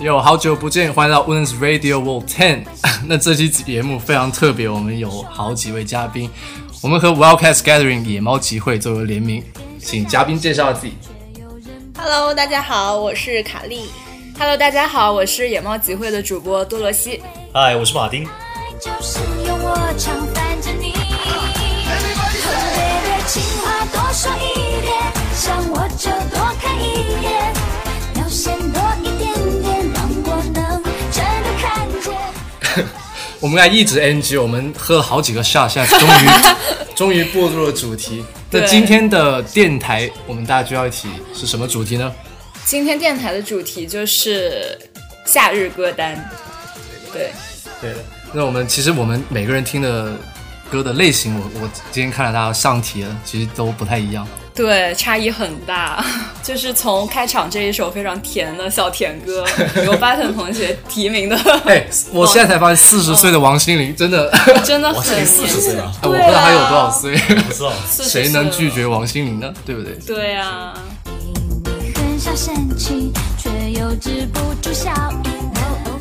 有好久不见，欢迎到 Women's Radio World Ten。那这期节目非常特别，我们有好几位嘉宾，我们和 Wildcats Gathering 野猫集会作为联名，请嘉宾介绍自己。Hello，大家好，我是卡莉。Hello，大家好，我是野猫集会的主播多罗西。嗨，我是马丁。就是用我常烦着你，和别别情话多说一点，想我就多看一眼，我们俩一直 NG，我们喝了好几个 shot，现在终于 终于步入了主题。那今天的电台，我们大家就要一起是什么主题呢？今天电台的主题就是夏日歌单。对，对的。那我们其实我们每个人听的歌的类型，我我今天看了大家上题了，其实都不太一样。对，差异很大。就是从开场这一首非常甜的小甜歌，由 Button 同学提名的，哎，我现在才发现四十岁的王心凌真的，真的很四十岁了，哎我不知道她有多少岁，不知道。谁能拒？绝王心凌呢？对不对？对啊，你很少生气，却又止不住笑意。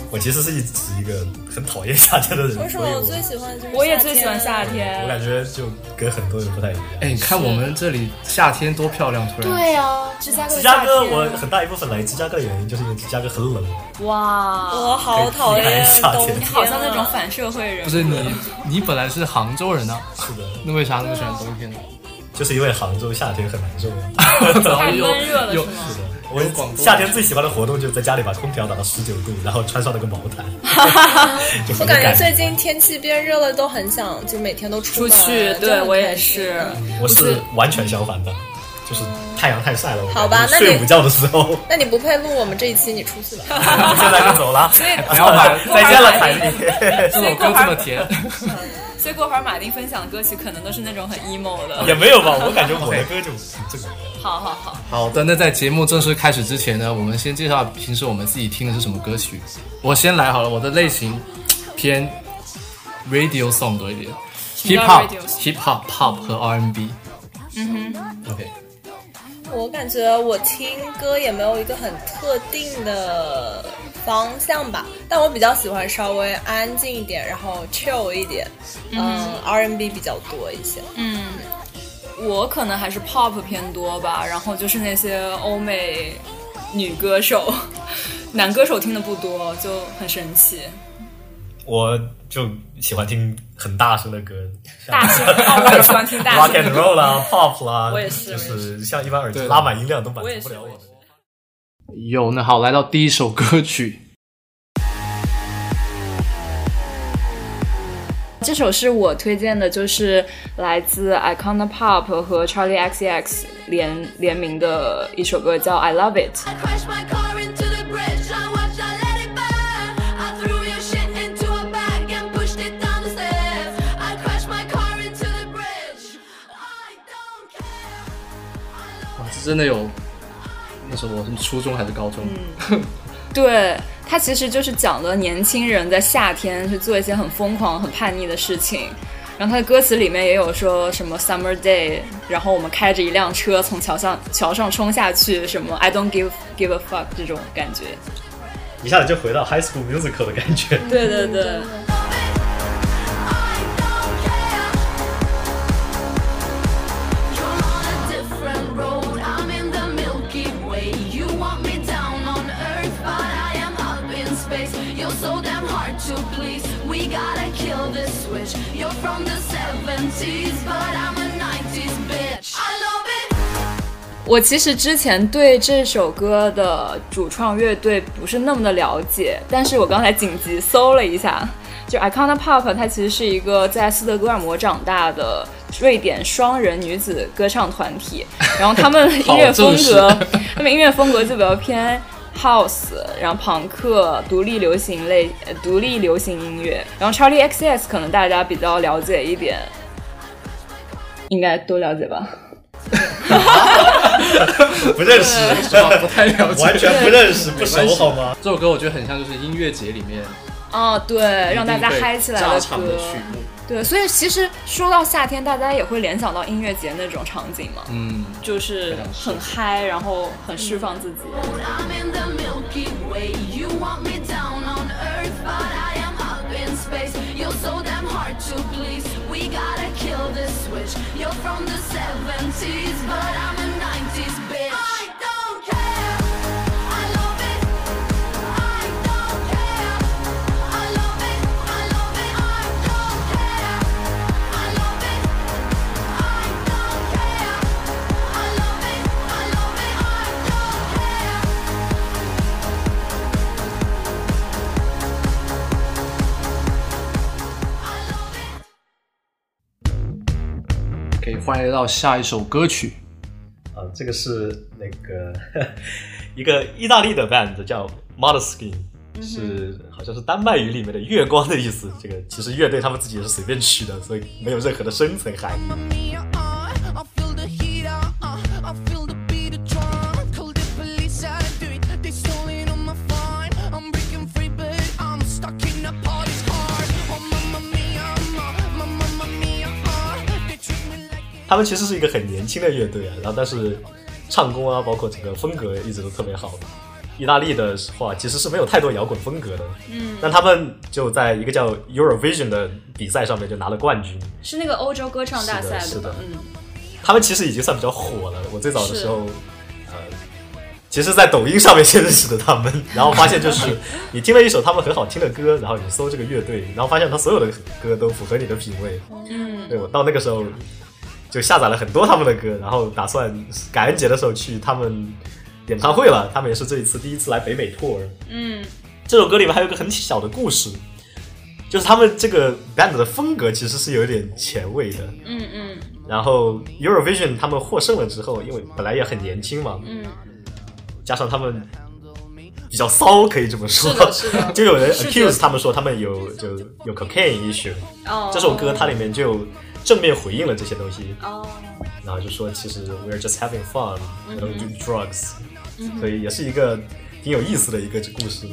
我其实是一直一个很讨厌夏天的人，为什么我最喜欢就是我也最喜欢夏天我。感觉就跟很多人不太一样。哎，你看我们这里夏天多漂亮，突然。对啊，芝加哥芝加。哥我很大一部分来芝加哥的原因就是因为芝加哥很冷，哇，我好讨厌冬天、你好像那种反社会人。不是你，你本来是杭州人啊，是的，那为啥那么喜欢冬天呢？就是因为杭州夏天很难受 呀。太闷热了又是吗？我夏天最喜欢的活动就是在家里把空调打到十九度，然后穿上那个毛毯，就很有我感觉最近天气变热了，都很想就每天都出去，对我也是。我是完全相反的，就是太阳太晒了，我好吧那睡午觉的时候，那你不配录我们这一期，你出去吧。现在就走了，不要买，再见了，凯丽。这首歌这么甜。所以过会儿马丁分享的歌曲可能都是那种很 emo 的。也没有吧，我感觉我的歌就挺正能量。好好好，好的，那在节目正式开始之前呢，我们先介绍平时我们自己听的是什么歌曲。我先来好了，我的类型偏 radio song 多一点，hip hop、hip hop、pop 和 R N B。嗯哼，OK，我感觉我听歌也没有一个很特定的方向吧，但我比较喜欢稍微安静一点，然后 chill 一点，嗯，R&B 比较多一些。嗯，我可能还是 pop 偏多吧，然后就是那些欧美女歌手，男歌手听的不多，就很神奇。我就喜欢听很大声的歌，大声哦 我也喜欢听大声 rock and roll 啦，pop 啦，我也是就是像一般耳机拉满音量都满足不了我的。有那好，来到第一首歌曲，这首是我推荐的，就是来自 Icona Pop 和 Charlie XCX 联联名的一首歌，叫《I Love It》。I crashed my car into the bridge. I watched, I let it burn. I threw your shit into a bag and pushed it down the stairs. I crashed my car into the bridge. I don't care. 哇，这真的有。那时候我是初中还是高中？对，它其实就是讲了年轻人在夏天去做一些很疯狂、很叛逆的事情。然后它的歌词里面也有说什么 Summer Day，然后我们开着一辆车从桥上桥上冲下去，什么 I don't give give a fuck 这种感觉。一下子就回到 High School Musical 的感觉。对对对，我其实之前对这首歌的主创乐队不是那么的了解，但是我刚才紧急搜了一下，就 Icona Pop，它其实是一个在斯德哥尔摩长大的瑞典双人女子歌唱团体，然后他们音乐风格，他们音乐风格就比较偏 house，然后朋克、独立流行类、呃独立流行音乐，然后 Charlie XCX 可能大家比较了解一点，应该都了解吧？不认识，不太了解。完全不认识，不熟好吗？这首歌我觉得很像就是音乐节里面哦，对，让大家嗨起来的歌。曲。对，所以其实说到夏天，大家也会联想到音乐节那种场景嘛，嗯，就是很嗨，然后很释放自己。I'm in the switch. You're from the 70s, but I'm an 欢迎来到下一首歌曲。啊，这个是那个 一个意大利的 band 叫 m o d e s k i n 是好像是丹麦语里面的月光的意思。这个其实乐队他们自己也是随便取的，所以没有任何的深层含义。他们其实是一个很年轻的乐队啊，然后但是唱功啊，包括整个风格一直都特别好。意大利的话其实是没有太多摇滚风格的，嗯，但他们就在一个叫 Eurovision 的比赛上面就拿了冠军。是那个欧洲歌唱大赛是的是的？嗯，他们其实已经算比较火了。我最早的时候，呃，其实，在抖音上面先认识的他们，然后发现就是你听了一首他们很好听的歌，然后你搜这个乐队，然后发现他所有的歌都符合你的品味。嗯，对我到那个时候就下载了很多他们的歌，然后打算感恩节的时候去他们演唱会了。他们也是这一次第一次来北美 tour。嗯，这首歌里面还有一个很小的故事。就是他们这个 band 的风格其实是有一点前卫的，嗯嗯然后 Eurovision 他们获胜了之后，因为本来也很年轻嘛，嗯，加上他们比较骚，可以这么说，是的是的 就有人 accuse 他们说他们有就有 cocaine issue。哦，这首歌它里面就正面回应了这些东西，哦，然后就说其实 we're just having fun，we don't do drugs，、所嗯以也是一个挺有意思的一个故事。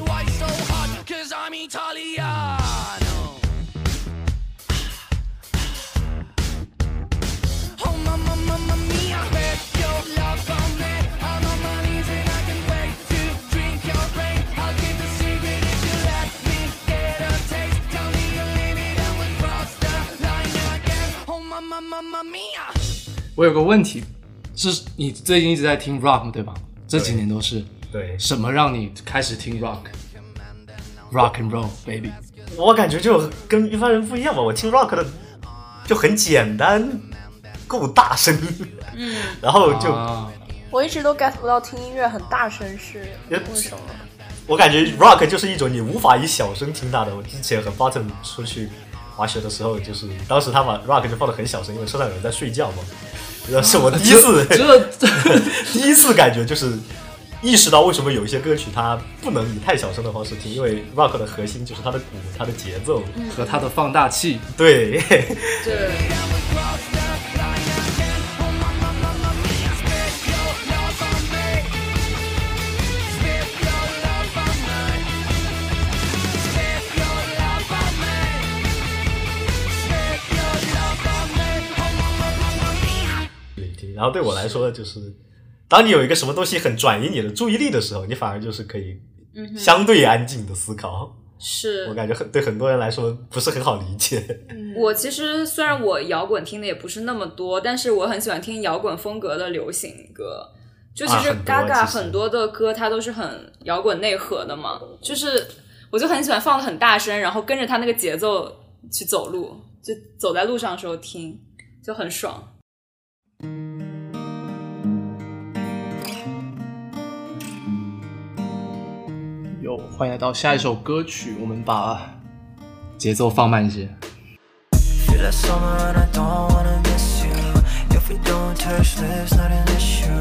我有个问题，是你最近一直在听 rock 对吧？这几年都是对什么让你开始听 rock？rock and roll baby。我感觉就跟一般人不一样吧，我听 rock 的就很简单，够大声，嗯，然后就、啊，我一直都 get 不到听音乐很大声是为什么？我感觉 rock 就是一种你无法以小声听它的。我之前和 Button 出去滑雪的时候，就是当时他把 rock 就放的很小声，因为车上有人在睡觉嘛。那是我第一次，这这 第一次感觉就是意识到为什么有一些歌曲它不能以太小声的方式听，因为 rock 的核心就是它的鼓、它的节奏。和它的放大器，对，对，然后对我来说，就是当你有一个什么东西很转移你的注意力的时候，你反而就是可以相对安静的思考。是我感觉很对很多人来说不是很好理解。我其实虽然我摇滚听的也不是那么多，但是我很喜欢听摇滚风格的流行歌。就其实 Gaga 很多的歌，它都是很摇滚内核的嘛。就是我就很喜欢放的很大声，然后跟着它那个节奏去走路，就走在路上的时候听，就很爽。有欢迎来到下一首歌曲，我们把节奏放慢一些。Feel like summer and I don't wanna miss you. If we don't touch lips, not an issue.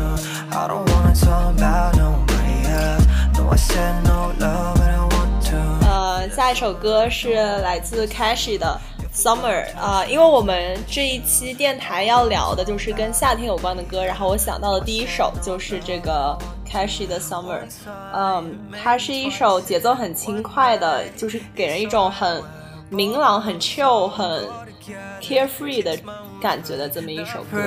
I don't wanna talk about nobody else. No, I said no love, but I want to. 呃，下一首歌是来自 Cashy 的 Summer 啊、因为我们这一期电台要聊的就是跟夏天有关的歌，然后我想到的第一首就是这个 Cashy 的 Summer，嗯，它是一首节奏很轻快的，就是给人一种很明朗、很 chill、很 carefree 的感觉的这么一首歌。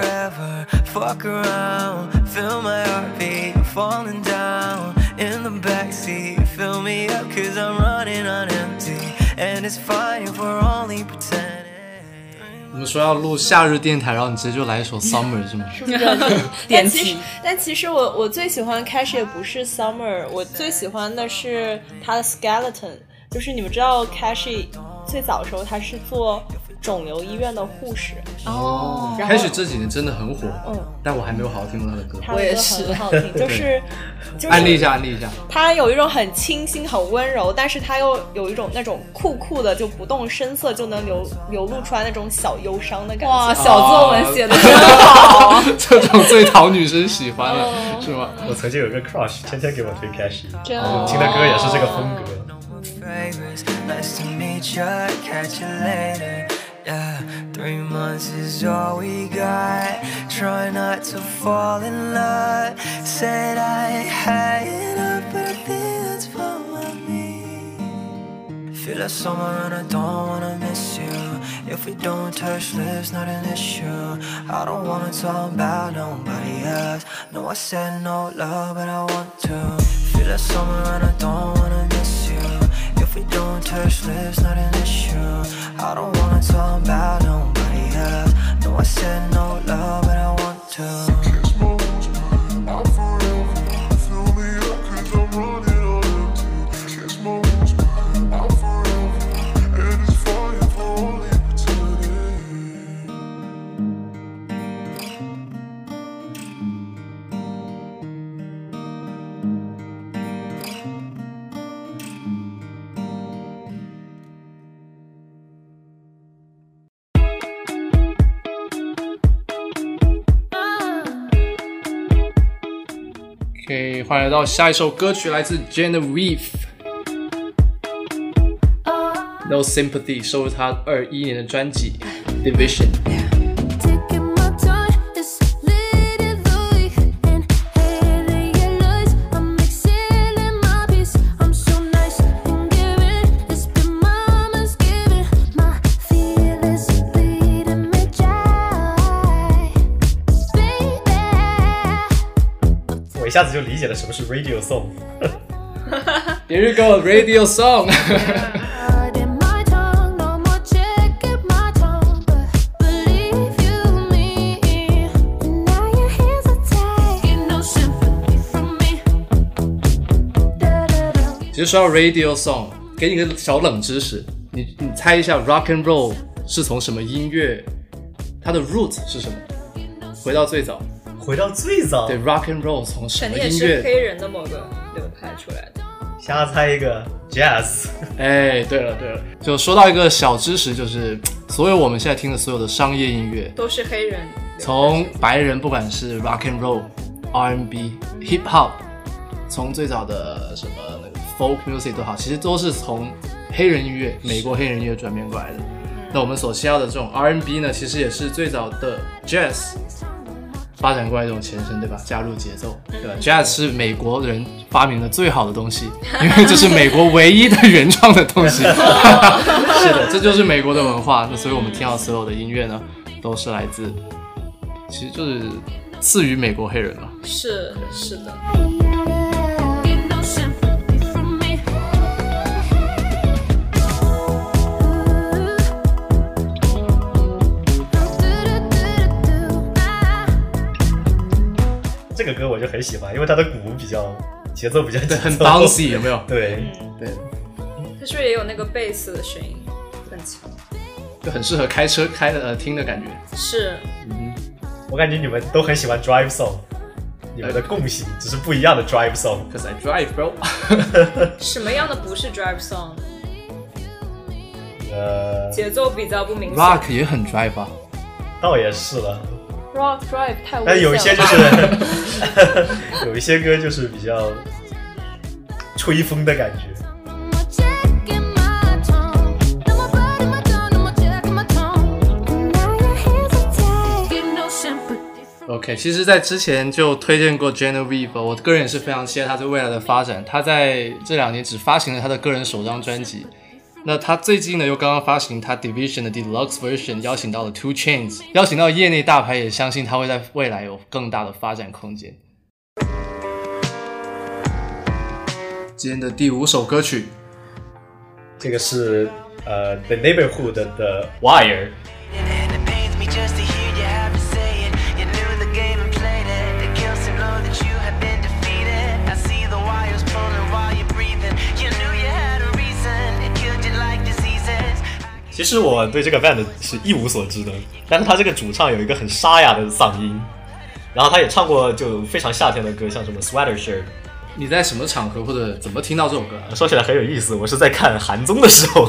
我们说要录夏日电台，然后你直接就来一首 Summer 是吗？但其实，但其实我我最喜欢 Cash 也不是 Summer，我最喜欢的是他的 Skeleton，就是你们知道 Cash 最早的时候他是做肿瘤医院的护士，哦开始这几年真的很火，嗯，但我还没有好好听过他的歌。我也是很好听，就是 就是安利一下，安利一下。他有一种很清新、很温柔，但是他又有一种那种酷酷的，就不动声色就能流流露出来那种小忧伤的感觉哇，小作文写的真好啊！这种最讨女生喜欢了，是吗？我曾经有个 crush，天天给我推 Cash，真然后听的歌也是这个风格。favors. Nice to meet ya, catch you later. Yeah, three months is all we got. Try not to fall in love. Said I had enough, but I think that's fine with me. Feel like summer and I don't wanna miss you. If we don't touch lips, not an issue. I don't wanna talk about nobody else. No, I said no love, but I want to. Feel like summer and I don't wanna we don't touch lips, not an issue. I don't wanna talk about nobody else. No, I said no love, but I want to. 欢迎来到下一首歌曲，来自 Genevieve。No Sympathy 收入他二一年的专辑 Division。 下子就理解了什么是 radio song。Here you go, radio song。哈哈其实说到 radio song，给你个小冷知识，你你猜一下 rock and roll 是从什么音乐？它的 root 是什么？回到最早，回到最早，对 rock and roll 从什肯定也么音乐？是黑人的某个流派出来的。瞎猜一个 jazz。哎，对了对了，就说到一个小知识，就是所有我们现在听的所有的商业音乐，都是黑人，从白人不管是 rock and roll、R&B、hip hop，从最早的什么那个 folk music 都好，其实都是从黑人音乐、美国黑人音乐转变过来的。那我们所需要的这种 R&B 呢，其实也是最早的 jazz 发展过来的一种前身，对吧？加入节奏，对吧？Jazz 是美国人发明的最好的东西，因为这是美国唯一的原创的东西。是的，这就是美国的文化。那所以我们听到所有的音乐呢，都是来自，其实就是赐予美国黑人嘛。是是的。这个歌我就很喜欢，因为它的鼓比较节奏比较对，很紧凑 bouncy，有没有？对，对，它是不是也有那个贝斯的声音很强？就很适合开车开的呃听的感觉。是，嗯我感觉你们都很喜欢 drive song，你们的共性只是不一样的 drive song。Cause I drive, bro 什么样的不是 drive song？呃，节奏比较不明显。Rock 也很 drive 啊。倒也是了，Rock Tribe，有一些就是 有一些歌就是比较吹风的感觉。OK，其实在之前就推荐过 Jenna VIVO，我个人也是非常期待她对未来的发展。她在这两年只发行了她的个人首张专辑。那他最近呢又刚刚发行他 Division 的 Deluxe Version，邀请到了 Two Chains，邀请到业内大牌，也相信他会在未来有更大的发展空间。今天的第五首歌曲，这个是呃 The Neighborhood 的 Wire。其实我对这个 band 是一无所知的，但是他这个主唱有一个很沙哑的嗓音，然后他也唱过就非常夏天的歌，像什么 Sweater Shirt。你在什么场合或者怎么听到这首歌啊？说起来很有意思，我是在看韩综的时候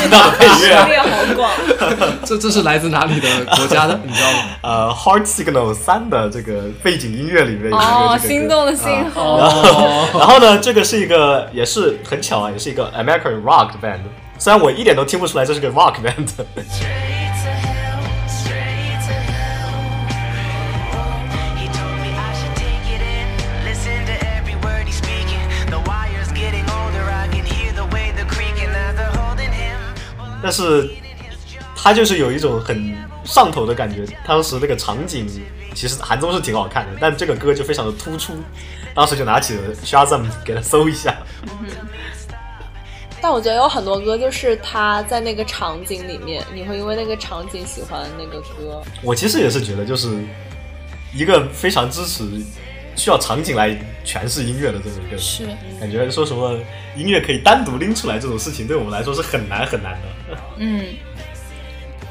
听到的配涉乐。猎好广。这这是来自哪里的国家的？你知道吗？呃，《Heart Signal 三》的这个背景音乐里面有一个哦，心动的信号。哦，然后呢，这个是一个也是很巧啊，也是一个 American rock band。虽然我一点都听不出来这是个 rock band 但是他就是有一种很上头的感觉，当时那个场景其实韩综是挺好看的，但这个歌就非常的突出，当时就拿起了 Shazam 给他搜一下。但我觉得有很多歌就是他在那个场景里面，你会因为那个场景喜欢那个歌。我其实也是觉得，就是一个非常支持需要场景来诠释音乐的这么一个是感觉，说什么音乐可以单独拎出来这种事情，对我们来说是很难很难的。嗯，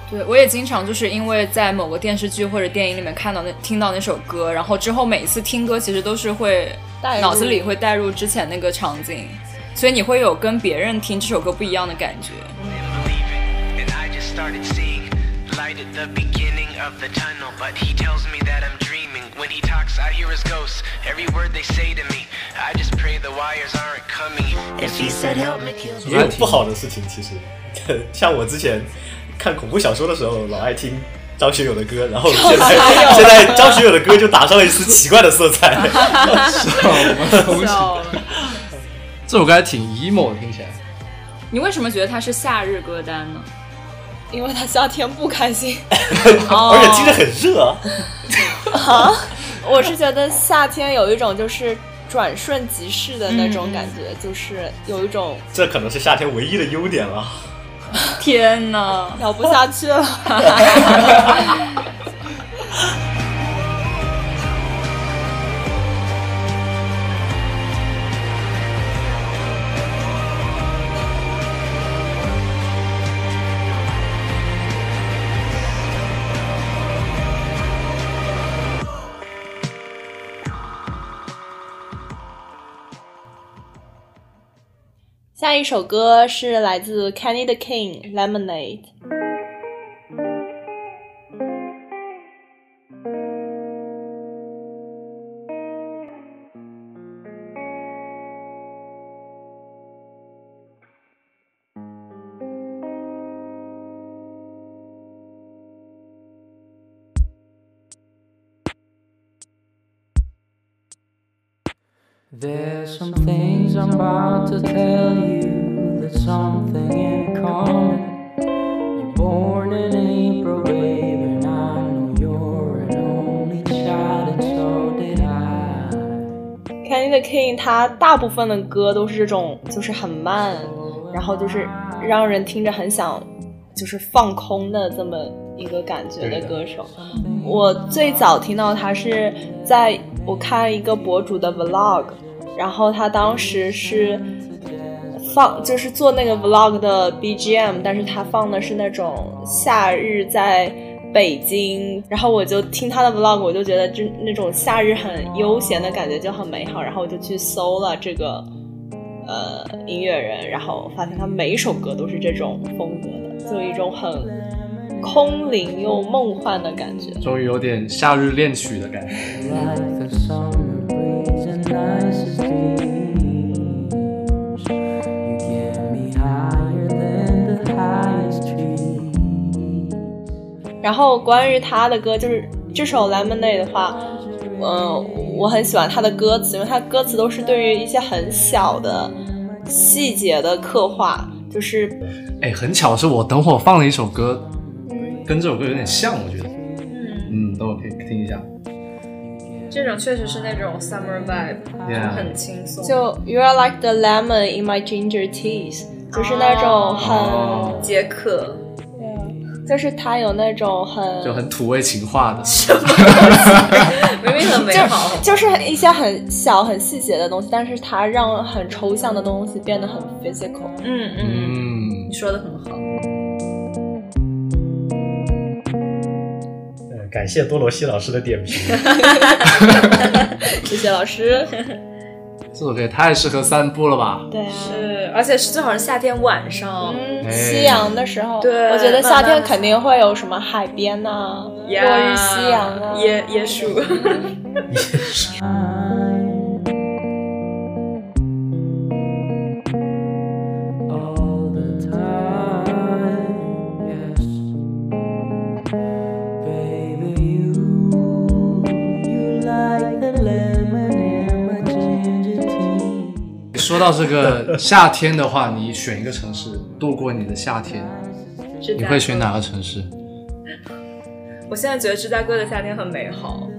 对我也经常就是因为在某个电视剧或者电影里面看到那听到那首歌，然后之后每一次听歌其实都是会脑子里会带入之前那个场景，所以你会有跟别人听这首歌不一样的感觉。believing, and I just started seeing light at the beginning of the tunnel. But he tells me that I'm dreaming. When he talks, I hear his ghosts. Every word they say to me, I just pray the wires aren't coming. If he said help me kill 也有不好的事情，其实像我之前看恐怖小说的时候，老爱听张学友的歌，然后现在现在张学友的歌就打上了一丝奇怪的色彩。笑了。这首歌还挺 emo 的，听起来。你为什么觉得它是夏日歌单呢？因为它夏天不开心。而且听着很热。啊我是觉得夏天有一种就是转瞬即逝的那种感觉，就是有一种这可能是夏天唯一的优点了。天哪！聊不下去了。下一首歌是来自 Kenny 的 King Lemonade。There's some things I'm about to tell you. There's something in common. You're born in April, baby, and I know you're an only child, and so did I. Kenny the King 他大部分的歌都是这种，就是很慢，然后就是让人听着很想就是放空的这么一个感觉的歌手。我最早听到他是在我看一个博主的 vlog，然后他当时是放就是做那个 vlog 的 BGM，但是他放的是那种夏日在北京，然后我就听他的 vlog，我就觉得就那种夏日很悠闲的感觉就很美好，然后我就去搜了这个呃音乐人，然后发现他每一首歌都是这种风格的，就一种很空灵又梦幻的感觉。终于有点夏日恋曲的感觉。然后关于他的歌，就是这首《Lemonade》的话，嗯、我很喜欢他的歌词，因为他歌词都是对于一些很小的细节的刻画，就是哎，很巧是我等会儿放了一首歌，跟这首歌有点像，我觉得。嗯，等会儿。这种确实是那种 summer vibe，Yeah 很轻松，就 You are like the lemon in my ginger teas，就是那种很，哦解渴。就是它有那种很，就很土味情话的。明明很美好，就是一些很小很细节的东西，但是它让很抽象的东西变得很 physical。嗯嗯，嗯你，说的很好。感谢多罗西老师的点评。谢谢老师。这首歌也太适合散步了吧？对啊，是，而且是最好是夏天晚上。嗯，哎夕阳的时候，对我觉得夏天肯定会有什么海边呐、落日夕阳啊，椰椰树，all 说到这个夏天的话，你选一个城市度过你的夏天，你会选哪个城市？我现在觉得芝加哥的夏天很美好。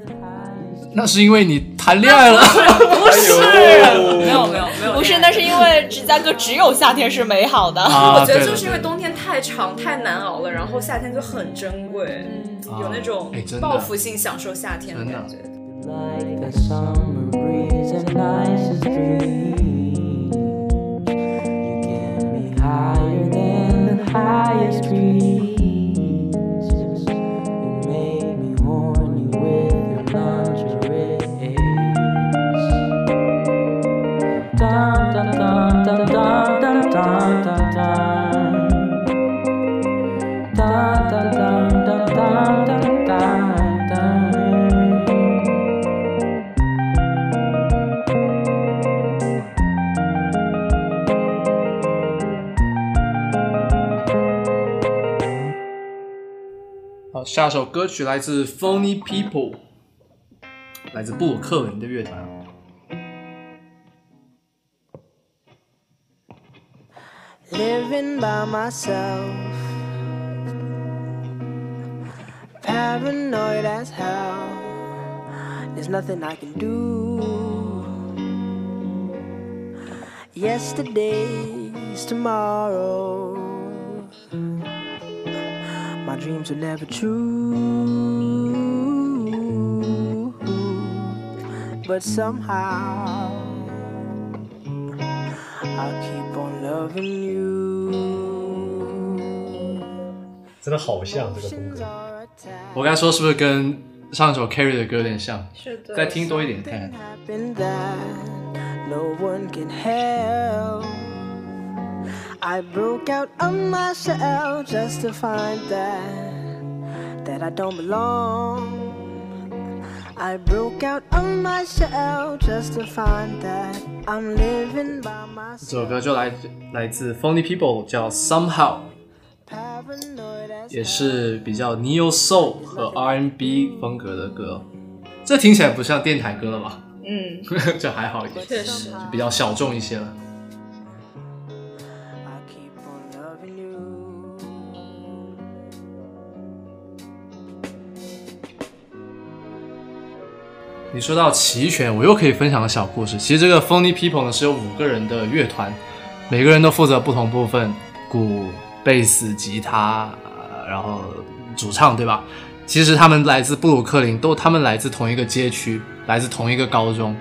那是因为你谈恋爱了。不是，没有没有没有，不是，那是因为芝加哥只有夏天是美好的。啊，我觉得就是因为冬天太长太难熬了，然后夏天就很珍贵，有那种报复性享受夏天的感觉。Like higher than the highest 好，下首歌曲来自 Phony People，来自布鲁克林的乐团。 living by myself. Paranoid as hell. There's nothing I can do. Yesterday's tomorrow. My dreams were never true. But somehow. I'll keep on loving you. 真的好像这个风格。我刚才说是不是跟上一首 Carrie 的歌有点像？是的再听多一点看看。 Happened that no one can help. I broke out of my shell just to find that that I don't belong. I broke out of my shell just to find that I'm living by 这首 myself. 歌就来来自 Phony People，叫 Somehow， Paranoid as 也是比较 neo soul 和 R&B 风格的歌。这听起来不像电台歌了吧？嗯，这还好一点，确实。比较小众一些了。 你说到齐全，我又可以分享个小故事。其实这个 Phony People 呢是有五个人的乐团，每个人都负责不同部分，鼓、贝斯、吉他，然后主唱，对吧？其实他们来自布鲁克林，都他们来自同一个街区，来自同一个高中。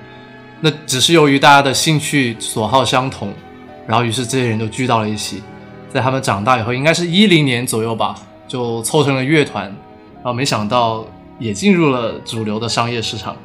那只是由于大家的兴趣所好相同，然后于是这些人都聚到了一起。在他们长大以后，应该是一零年左右吧，就凑成了乐团，然后没想到也进入了主流的商业市场。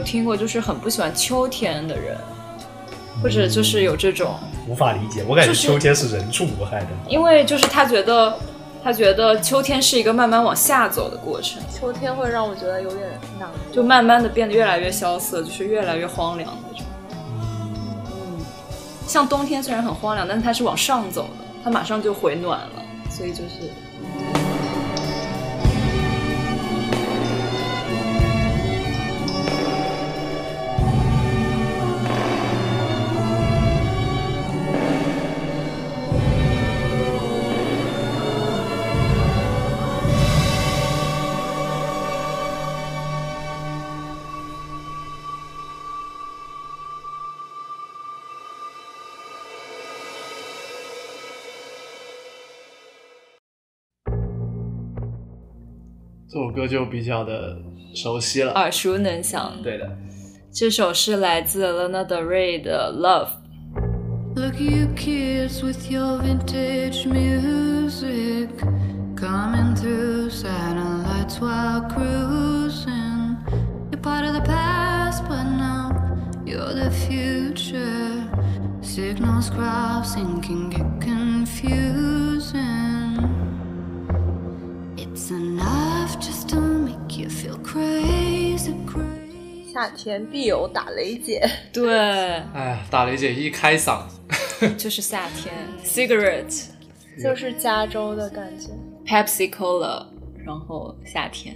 有听过，就是很不喜欢秋天的人，或者就是有这种，无法理解，我感觉秋天是人畜无害的。因为就是他觉得他觉得秋天是一个慢慢往下走的过程，秋天会让我觉得有点难，就慢慢的变得越来越萧瑟，就是越来越荒凉那种。嗯，像冬天虽然很荒凉，但是它是往上走的，它马上就回暖了，所以就是这首歌就比较的熟悉了。耳熟能详。对的，这首是来自 Lana Del Rey 的《Love》。 Look at you kids with your vintage music coming through satellites while cruising. You're part of the past, but now you're the future. Signals crossing can get confusing. 夏天必有打雷姐。对，哎，打雷姐一开嗓，就是夏天，Cigarette、就是加州的感觉。Pepsi Cola，然后夏天。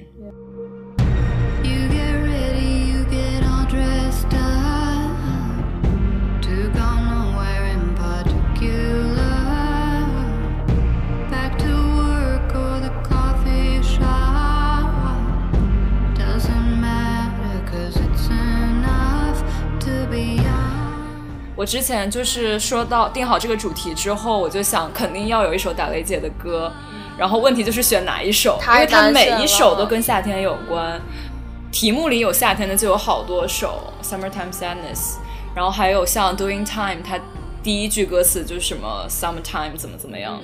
我之前就是说到定好这个主题之后，我就想肯定要有一首打雷姐的歌，然后问题就是选哪一首，因为它每一首都跟夏天有关。题目里有夏天的就有好多首，Summertime Sadness，然后还有像 Doing Time，它第一句歌词就是什么 Summertime 怎么怎么样，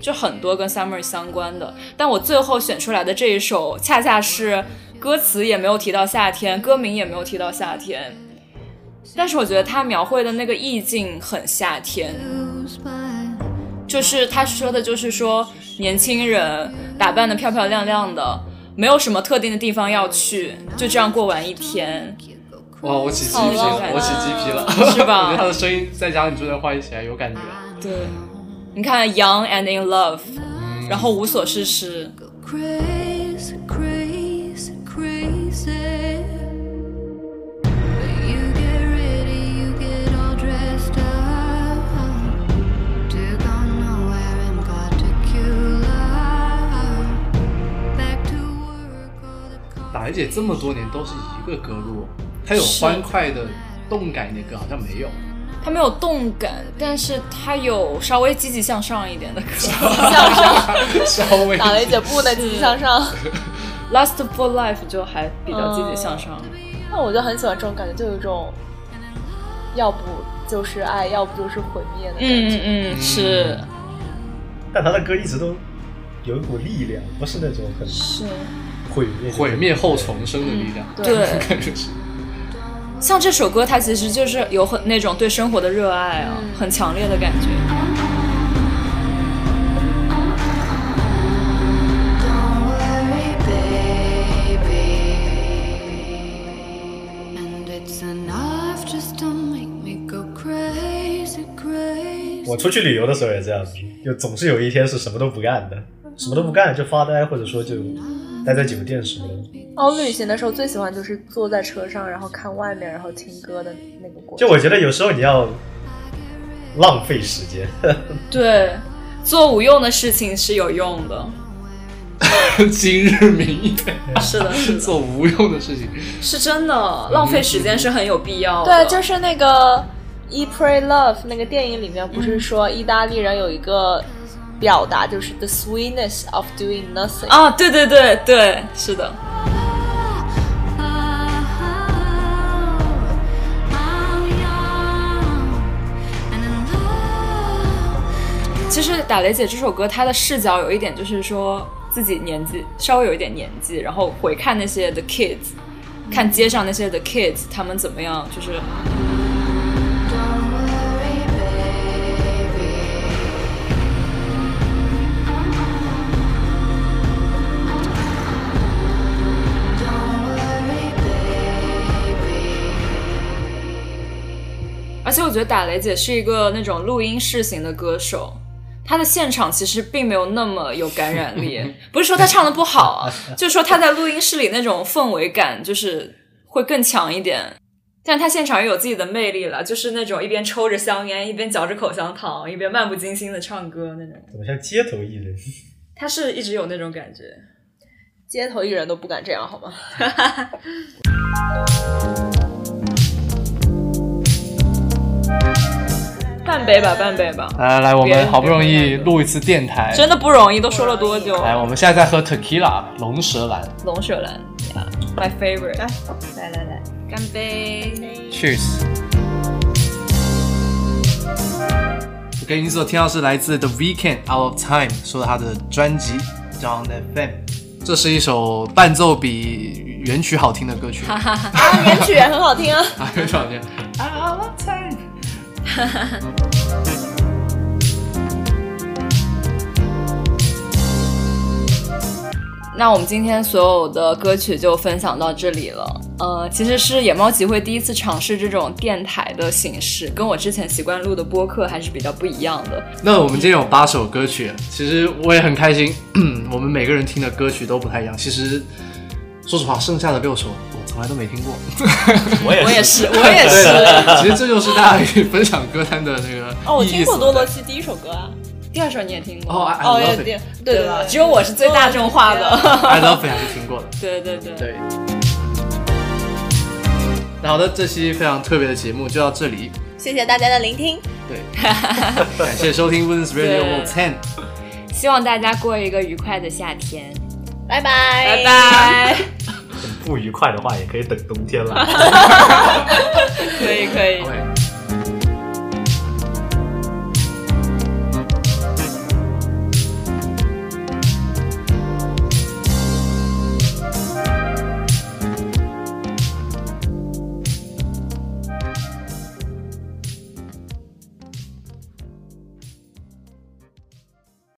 就很多跟 Summer 相关的。但我最后选出来的这一首，恰恰是歌词也没有提到夏天，歌名也没有提到夏天，但是我觉得他描绘的那个意境很夏天。就是他说的，就是说年轻人打扮的漂漂亮亮的，没有什么特定的地方要去，就这样过完一天。哇，我起鸡皮了，我起鸡皮了，是吧我觉得他的声音再加上你这段话一起来有感觉。对，你看 Young and in Love，然后无所事事，雷姐这么多年都是一个歌路，她有欢快的动感一点歌好像没有。他没有动感，但是他有稍微积极向上一点的歌。向上，稍微打雷姐不能积极向上。Last for Life 就还比较积极向上。那我就很喜欢这种感觉，就有一种，要不就是爱，要不就是毁灭的感觉。嗯嗯嗯，是但他的歌一直都有一股力量，不是那种很是。毁灭毁灭后重生的力量，对 感觉是。像这首歌，它其实就是有很那种对生活的热爱啊，很强烈的感觉。Don't worry, baby. And it's enough just to make me go crazy, crazy. 我出去旅游的时候也这样子，就总是有一天是什么都不干的，什么都不干就发呆，或者说就待在酒店什么的。哦，旅行的时候最喜欢就是坐在车上，然后看外面，然后听歌的那个过程。就我觉得有时候你要浪费时间，对，做无用的事情是有用的。今日明月，是的，是的，做无用的事情。是真的，浪费时间是很有必要的。对，就是那个《Eat Pray Love》那个电影里面，不是说意大利人有一个表达，就是 the sweetness of doing nothing。啊，对对对对，是的。其实打雷姐这首歌，她的视角有一点就是说自己年纪稍微有一点年纪，然后回看那些 the kids，看街上那些 the kids 他们怎么样，就是觉得打雷姐是一个那种录音室型的歌手，她的现场其实并没有那么有感染力。不是说她唱的不好啊，就是说她在录音室里那种氛围感就是会更强一点。但她现场也有自己的魅力了，就是那种一边抽着香烟，一边嚼着口香糖，一边漫不经心的唱歌那种。怎么像街头艺人？她是一直有那种感觉。街头艺人都不敢这样，好吗？半杯吧，半杯吧，来来来，我们好不容易录一次电台，真的不容易，都说了多久？来，我们现在在喝 tequila 龙舌兰龙舌兰，my favorite。来来来来，干杯！，Cheers。OK，你所听到是来自 The Weeknd Out of Time 说的他的专辑叫 On FM，这是一首伴奏比原曲好听的歌曲。啊，原曲也很好听啊。啊，原曲好听。Out of Time。那我们今天所有的歌曲就分享到这里了。呃，其实是野猫集会第一次尝试这种电台的形式，跟我之前习惯录的播客还是比较不一样的。那我们今天有八首歌曲，其实我也很开心。我们每个人听的歌曲都不太一样。其实，说实话，剩下的六首从来都没听过。我 也我也是，我也是。其实这就是大家可以分享歌单的那个哦，我听过多罗西第一首歌啊。第二首你也听过？哦哦对对对对，只有我是最大众化的。I love it 还是听过的。对对对。对。那好的，这期非常特别的节目就到这里。谢谢大家的聆听，对，感谢收听 Women's Radio 对 World Ten。希望大家过一个愉快的夏天，拜拜，拜。拜。不愉快的话，也可以等冬天了。可 以可以。